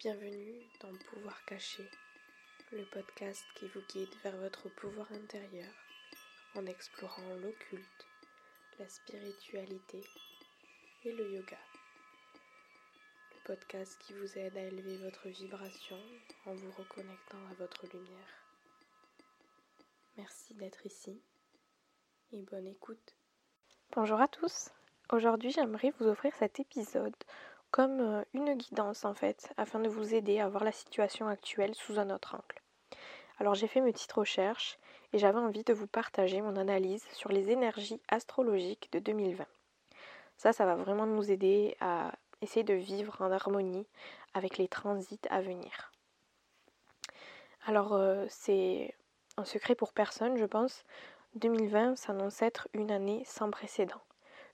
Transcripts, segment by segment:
Bienvenue dans Pouvoir caché, le podcast qui vous guide vers votre pouvoir intérieur en explorant l'occulte, la spiritualité et le yoga. Le podcast qui vous aide à élever votre vibration en vous reconnectant à votre lumière. Merci d'être ici et bonne écoute. Bonjour à tous. Aujourd'hui, j'aimerais vous offrir cet épisode comme euh, une guidance en fait, afin de vous aider à voir la situation actuelle sous un autre angle. Alors j'ai fait mes petites recherches et j'avais envie de vous partager mon analyse sur les énergies astrologiques de 2020. Ça, ça va vraiment nous aider à essayer de vivre en harmonie avec les transits à venir. Alors euh, c'est un secret pour personne, je pense. 2020 s'annonce être une année sans précédent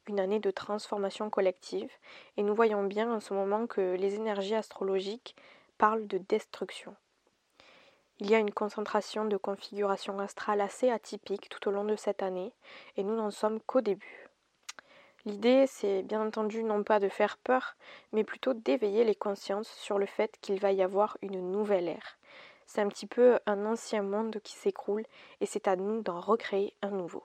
une année de transformation collective, et nous voyons bien en ce moment que les énergies astrologiques parlent de destruction. Il y a une concentration de configuration astrale assez atypique tout au long de cette année, et nous n'en sommes qu'au début. L'idée, c'est bien entendu non pas de faire peur, mais plutôt d'éveiller les consciences sur le fait qu'il va y avoir une nouvelle ère. C'est un petit peu un ancien monde qui s'écroule, et c'est à nous d'en recréer un nouveau.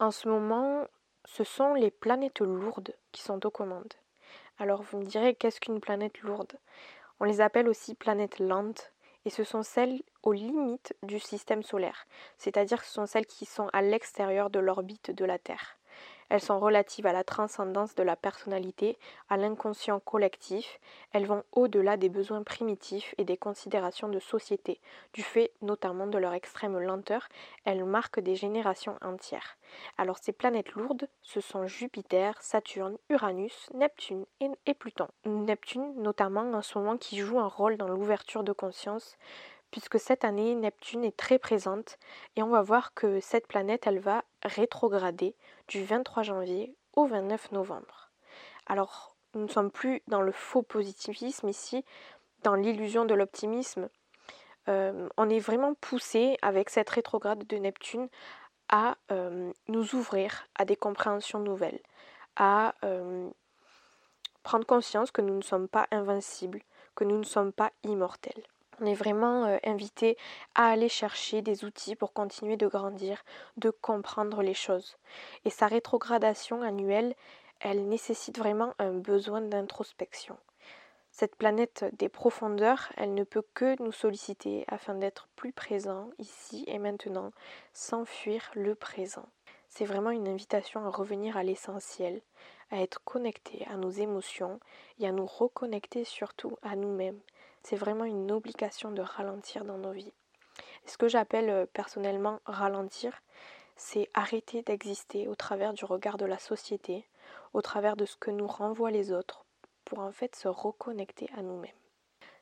En ce moment, ce sont les planètes lourdes qui sont aux commandes. Alors vous me direz qu'est-ce qu'une planète lourde? On les appelle aussi planètes lentes et ce sont celles aux limites du système solaire, c'est-à-dire ce sont celles qui sont à l'extérieur de l'orbite de la Terre. Elles sont relatives à la transcendance de la personnalité, à l'inconscient collectif. Elles vont au-delà des besoins primitifs et des considérations de société. Du fait notamment de leur extrême lenteur, elles marquent des générations entières. Alors ces planètes lourdes, ce sont Jupiter, Saturne, Uranus, Neptune et, Pluton. Neptune notamment en ce moment qui joue un rôle dans l'ouverture de conscience puisque cette année Neptune est très présente et on va voir que cette planète elle va rétrograder du 23 janvier au 29 novembre. Alors nous ne sommes plus dans le faux positivisme ici, dans l'illusion de l'optimisme. Euh, on est vraiment poussé avec cette rétrograde de Neptune à euh, nous ouvrir à des compréhensions nouvelles, à euh, prendre conscience que nous ne sommes pas invincibles, que nous ne sommes pas immortels. On est vraiment euh, invité à aller chercher des outils pour continuer de grandir, de comprendre les choses. Et sa rétrogradation annuelle, elle nécessite vraiment un besoin d'introspection. Cette planète des profondeurs, elle ne peut que nous solliciter afin d'être plus présent ici et maintenant, sans fuir le présent. C'est vraiment une invitation à revenir à l'essentiel, à être connecté à nos émotions et à nous reconnecter surtout à nous-mêmes c'est vraiment une obligation de ralentir dans nos vies. ce que j'appelle euh, personnellement ralentir, c'est arrêter d'exister au travers du regard de la société, au travers de ce que nous renvoient les autres, pour en fait se reconnecter à nous-mêmes.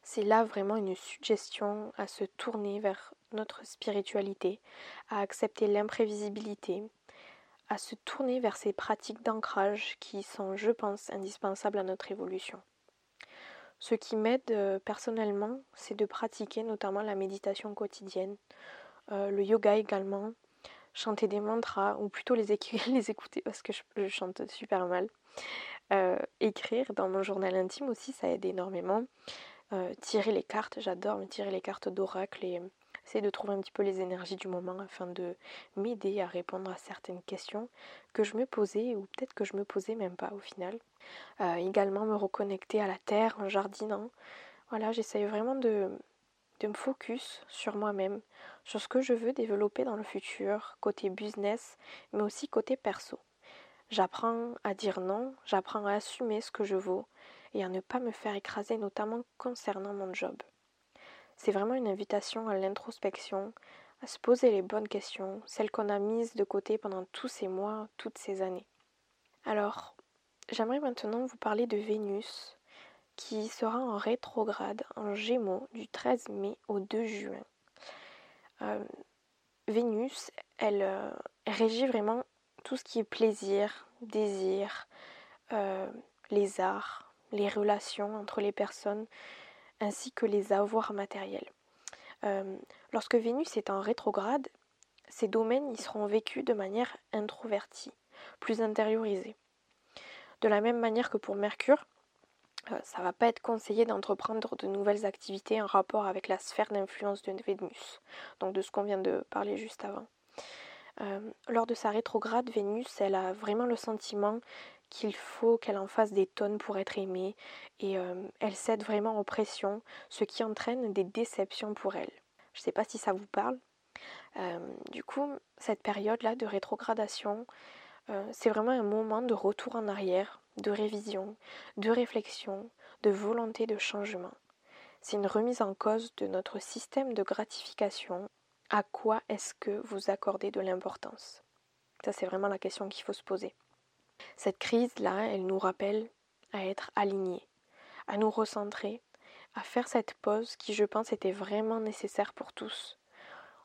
C'est là vraiment une suggestion à se tourner vers notre spiritualité, à accepter l'imprévisibilité, à se tourner vers ces pratiques d'ancrage qui sont, je pense, indispensables à notre évolution. Ce qui m'aide euh, personnellement, c'est de pratiquer notamment la méditation quotidienne, euh, le yoga également, chanter des mantras, ou plutôt les, écouter parce que je, chante super mal. Euh, écrire dans mon journal intime aussi, ça aide énormément. tirer les cartes, j'adore me tirer les cartes d'oracle et essayer de trouver un petit peu les énergies du moment afin de m'aider à répondre à certaines questions que je me posais ou peut-être que je me posais même pas au final. Euh, également me reconnecter à la terre en jardinant. Voilà, j'essaye vraiment de, de me focus sur moi-même, sur ce que je veux développer dans le futur, côté business, mais aussi côté perso. J'apprends à dire non, j'apprends à assumer ce que je vaux et à ne pas me faire écraser, notamment concernant mon job. C'est vraiment une invitation à l'introspection, à se poser les bonnes questions, celles qu'on a mises de côté pendant tous ces mois, toutes ces années. Alors, j'aimerais maintenant vous parler de Vénus, qui sera en rétrograde en Gémeaux du 13 mai au 2 juin. Euh, Vénus, elle, euh, régit vraiment tout ce qui est plaisir, désir, euh, les arts, les relations entre les personnes, ainsi que les avoirs matériels. Euh, lorsque Vénus est en rétrograde, ces domaines y seront vécus de manière introvertie, plus intériorisée. De la même manière que pour Mercure, euh, ça va pas être conseillé d'entreprendre de nouvelles activités en rapport avec la sphère d'influence de Vénus, donc de ce qu'on vient de parler juste avant. Euh, lors de sa rétrograde, Vénus, elle a vraiment le sentiment qu'il faut qu'elle en fasse des tonnes pour être aimée et elle cède vraiment aux pressions, ce qui entraîne des déceptions pour elle. Je ne sais pas si ça vous parle. du coup, cette période-là de rétrogradation, c'est vraiment un moment de retour en arrière, de révision, de réflexion, de volonté de changement. C'est une remise en cause de notre système de gratification. À quoi est-ce que vous accordez de l'importance? Ça, c'est vraiment la question qu'il faut se poser. Cette crise-là, elle nous rappelle à être alignés, à nous recentrer, à faire cette pause qui, je pense, était vraiment nécessaire pour tous.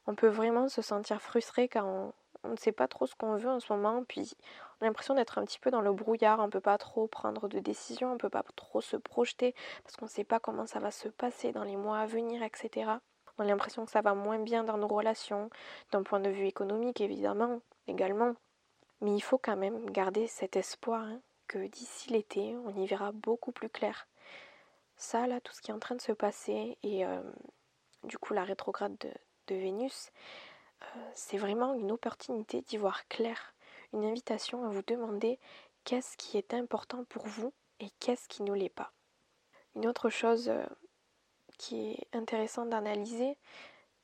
On peut vraiment se sentir frustré quand on ne sait pas trop ce qu'on veut en ce moment, puis on a l'impression d'être un petit peu dans le brouillard, on ne peut pas trop prendre de décisions, on ne peut pas trop se projeter, parce qu'on ne sait pas comment ça va se passer dans les mois à venir, etc. On a l'impression que ça va moins bien dans nos relations, d'un point de vue économique évidemment, également. Mais il faut quand même garder cet espoir hein, que d'ici l'été, on y verra beaucoup plus clair. Ça, là, tout ce qui est en train de se passer, et euh, du coup la rétrograde de Vénus, c'est vraiment une opportunité d'y voir clair, une invitation à vous demander qu'est-ce qui est important pour vous et qu'est-ce qui ne l'est pas. Une autre chose euh, qui est intéressante d'analyser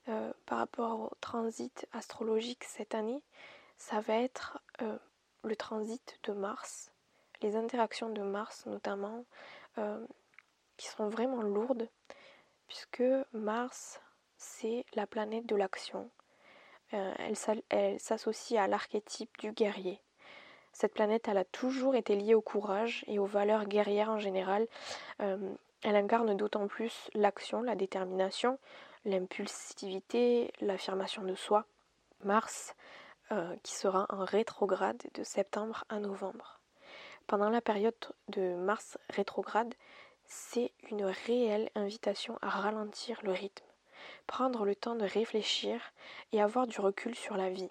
euh, par rapport au transit astrologique cette année, ça va être euh, le transit de Mars, les interactions de Mars notamment, qui sont vraiment lourdes, puisque Mars, c'est la planète de l'action, euh, elle, s'associe à l'archétype du guerrier. Cette planète, elle a toujours été liée au courage et aux valeurs guerrières en général. Euh, elle incarne d'autant plus l'action, la détermination, l'impulsivité, l'affirmation de soi. Mars, euh, qui sera en rétrograde de septembre à novembre. Pendant la période de Mars rétrograde, c'est une réelle invitation à ralentir le rythme prendre le temps de réfléchir et avoir du recul sur la vie.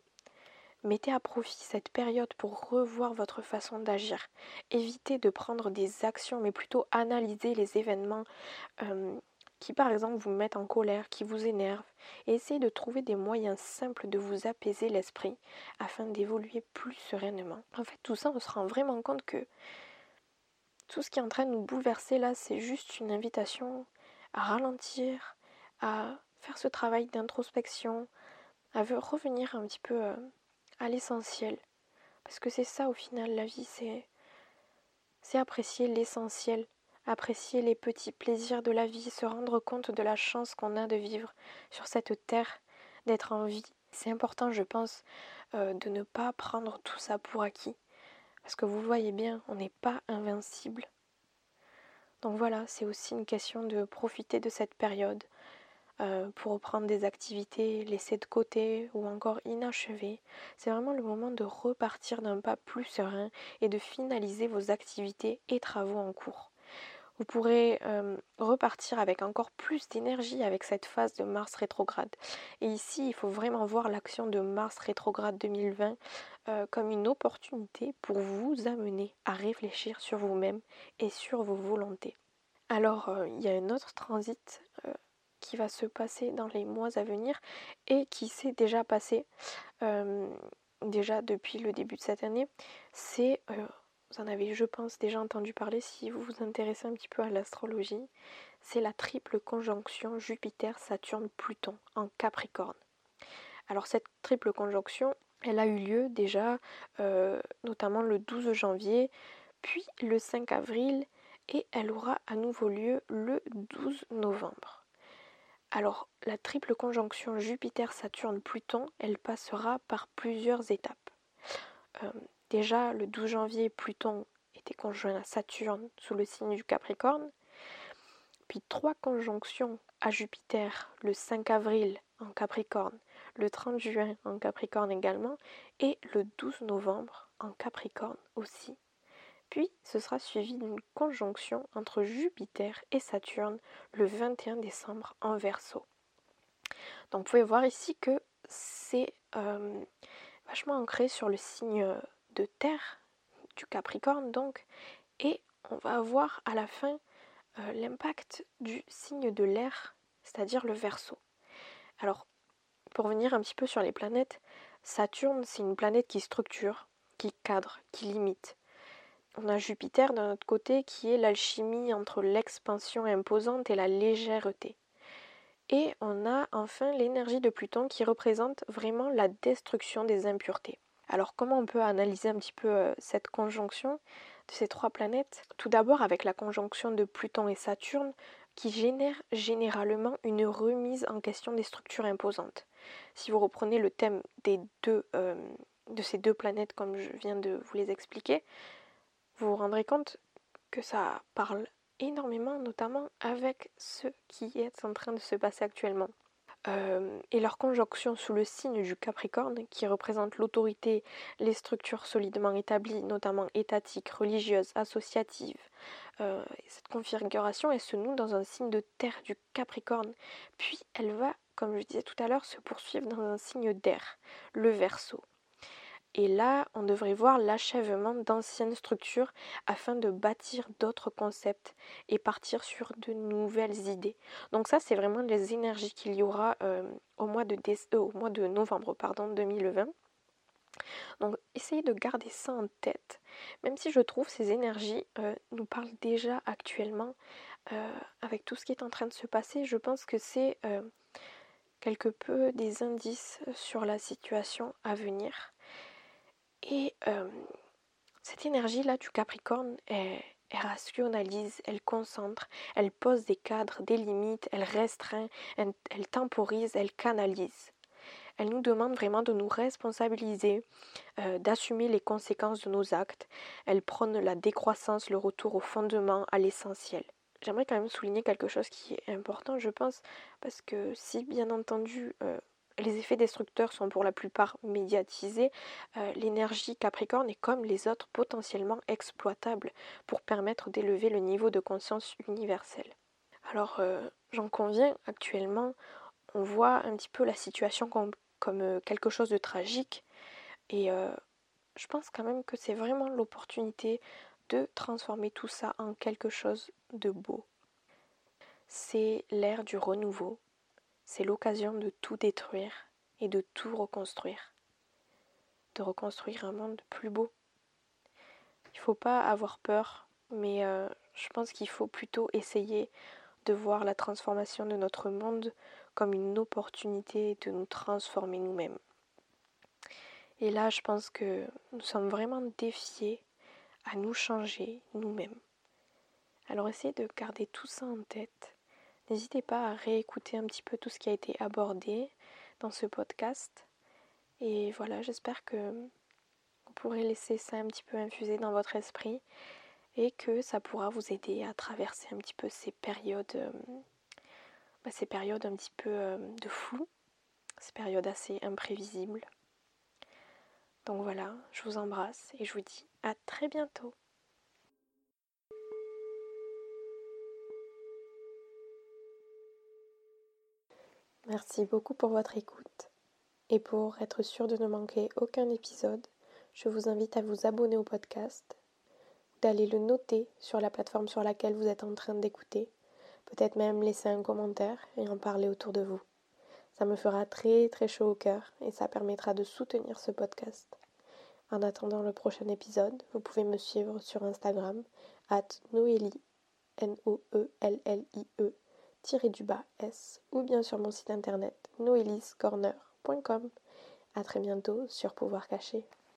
Mettez à profit cette période pour revoir votre façon d'agir. Évitez de prendre des actions, mais plutôt analyser les événements euh, qui, par exemple, vous mettent en colère, qui vous énervent, et essayez de trouver des moyens simples de vous apaiser l'esprit afin d'évoluer plus sereinement. En fait, tout ça, on se rend vraiment compte que tout ce qui est en train de nous bouleverser là, c'est juste une invitation à ralentir, à faire ce travail d'introspection, à revenir un petit peu euh, à l'essentiel. Parce que c'est ça au final la vie, c'est c'est apprécier l'essentiel, apprécier les petits plaisirs de la vie, se rendre compte de la chance qu'on a de vivre sur cette terre, d'être en vie. C'est important, je pense, euh, de ne pas prendre tout ça pour acquis. Parce que vous voyez bien, on n'est pas invincible. Donc voilà, c'est aussi une question de profiter de cette période, euh, pour reprendre des activités laissées de côté ou encore inachevées. C'est vraiment le moment de repartir d'un pas plus serein et de finaliser vos activités et travaux en cours. Vous pourrez repartir avec encore plus d'énergie avec cette phase de Mars rétrograde. Et ici, il faut vraiment voir l'action de Mars rétrograde 2020 euh, comme une opportunité pour vous amener à réfléchir sur vous-même et sur vos volontés. Alors, il y a un autre transit qui va se passer dans les mois à venir et qui s'est déjà passé déjà depuis le début de cette année, c'est, vous en avez je pense déjà entendu parler si vous vous intéressez un petit peu à l'astrologie, c'est la triple conjonction Jupiter-Saturne-Pluton en Capricorne. Alors cette triple conjonction, elle a eu lieu déjà euh, notamment le 12 janvier, puis le 5 avril et elle aura à nouveau lieu le 12 novembre. Alors, la triple conjonction Jupiter-Saturne-Pluton, elle passera par plusieurs étapes. Euh, déjà, le 12 janvier, Pluton était conjoint à Saturne sous le signe du Capricorne. Puis trois conjonctions à Jupiter le 5 avril en Capricorne, le 30 juin en Capricorne également, et le 12 novembre en Capricorne aussi. Puis ce sera suivi d'une conjonction entre Jupiter et Saturne le 21 décembre en Verseau. Donc vous pouvez voir ici que c'est euh, vachement ancré sur le signe de terre du Capricorne donc et on va avoir à la fin euh, l'impact du signe de l'air, c'est-à-dire le verso. Alors, pour venir un petit peu sur les planètes, Saturne, c'est une planète qui structure, qui cadre, qui limite. On a Jupiter d'un autre côté qui est l'alchimie entre l'expansion imposante et la légèreté. Et on a enfin l'énergie de Pluton qui représente vraiment la destruction des impuretés. Alors comment on peut analyser un petit peu cette conjonction de ces trois planètes? Tout d'abord avec la conjonction de Pluton et Saturne qui génère généralement une remise en question des structures imposantes. Si vous reprenez le thème de ces deux planètes comme je viens de vous les expliquer, vous vous rendrez compte que ça parle énormément, notamment avec ce qui est en train de se passer actuellement. Euh, et leur conjonction sous le signe du Capricorne, qui représente l'autorité, les structures solidement établies, notamment étatiques, religieuses, associatives. Euh, cette configuration, elle se noue dans un signe de terre du Capricorne, puis elle va, comme je disais tout à l'heure, se poursuivre dans un signe d'air, le Verseau. Et là, on devrait voir l'achèvement d'anciennes structures afin de bâtir d'autres concepts et partir sur de nouvelles idées. Donc ça, c'est vraiment les énergies qu'il y aura euh, au, mois de euh, au mois de novembre pardon, 2020. Donc essayez de garder ça en tête, même si je trouve ces énergies euh, nous parlent déjà actuellement avec tout ce qui est en train de se passer. Je pense que c'est quelque peu des indices sur la situation à venir. Et cette énergie-là du Capricorne, elle, rationalise, elle concentre, elle pose des cadres, des limites, elle restreint, elle, temporise, elle canalise. Elle nous demande vraiment de nous responsabiliser, d'assumer les conséquences de nos actes. Elle prône la décroissance, le retour au fondement, à l'essentiel. J'aimerais quand même souligner quelque chose qui est important, je pense, parce que si bien entendu les effets destructeurs sont pour la plupart médiatisés, euh, l'énergie Capricorne est comme les autres potentiellement exploitable pour permettre d'élever le niveau de conscience universel. Alors euh, j'en conviens, actuellement on voit un petit peu la situation comme, euh, quelque chose de tragique et je pense quand même que c'est vraiment l'opportunité de transformer tout ça en quelque chose de beau. C'est l'ère du renouveau, c'est l'occasion de tout détruire et de tout reconstruire. De reconstruire un monde plus beau. Il ne faut pas avoir peur, mais euh, je pense qu'il faut plutôt essayer de voir la transformation de notre monde comme une opportunité de nous transformer nous-mêmes. Et là, je pense que nous sommes vraiment défiés à nous changer nous-mêmes. Alors essayez de garder tout ça en tête N'hésitez pas à réécouter un petit peu tout ce qui a été abordé dans ce podcast. Et voilà, j'espère que vous pourrez laisser ça un petit peu infuser dans votre esprit et que ça pourra vous aider à traverser un petit peu ces périodes, euh, bah, ces périodes un petit peu euh, de flou, ces périodes assez imprévisibles. Donc voilà, je vous embrasse et je vous dis à très bientôt. Merci beaucoup pour votre écoute. Et pour être sûr de ne manquer aucun épisode, je vous invite à vous abonner au podcast, d'aller le noter sur la plateforme sur laquelle vous êtes en train d'écouter, peut-être même laisser un commentaire et en parler autour de vous. Ça me fera très très chaud au cœur et ça permettra de soutenir ce podcast. En attendant le prochain épisode, vous pouvez me suivre sur Instagram, at Noélie, N-O-E-L-L-I-E, du bas S ou bien sur mon site internet noeliscorner.com. A très bientôt sur Pouvoir Caché.